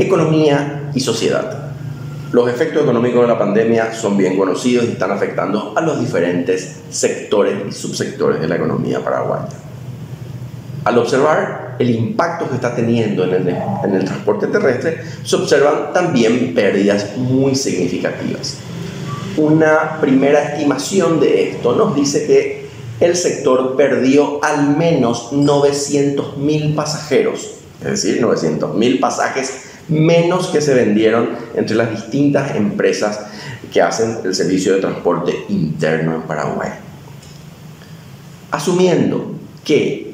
Economía y sociedad. Los efectos económicos de la pandemia son bien conocidos y están afectando a los diferentes sectores y subsectores de la economía paraguaya. Al observar el impacto que está teniendo en el, transporte terrestre, se observan también pérdidas muy significativas. Una primera estimación de esto nos dice que el sector perdió al menos 900.000 pasajeros, es decir, 900.000 pasajes menos que se vendieron entre las distintas empresas que hacen el servicio de transporte interno en Paraguay. Asumiendo que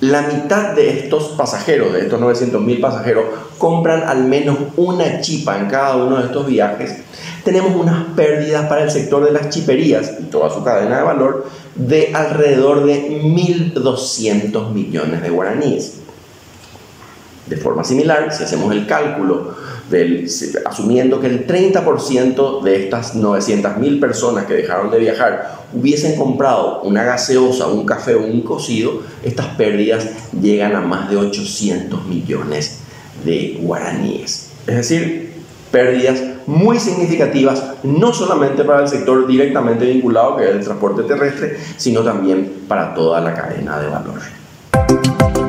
la mitad de estos pasajeros, de estos 900.000 pasajeros, compran al menos una chipa en cada uno de estos viajes, tenemos unas pérdidas para el sector de las chiperías y toda su cadena de valor de alrededor de 1.200 millones de guaraníes. De forma similar, si hacemos el cálculo, del, asumiendo que el 30% de estas 900.000 personas que dejaron de viajar hubiesen comprado una gaseosa, un café o un cocido, estas pérdidas llegan a más de 800 millones de guaraníes. Es decir, pérdidas muy significativas, no solamente para el sector directamente vinculado, que es el transporte terrestre, sino también para toda la cadena de valor.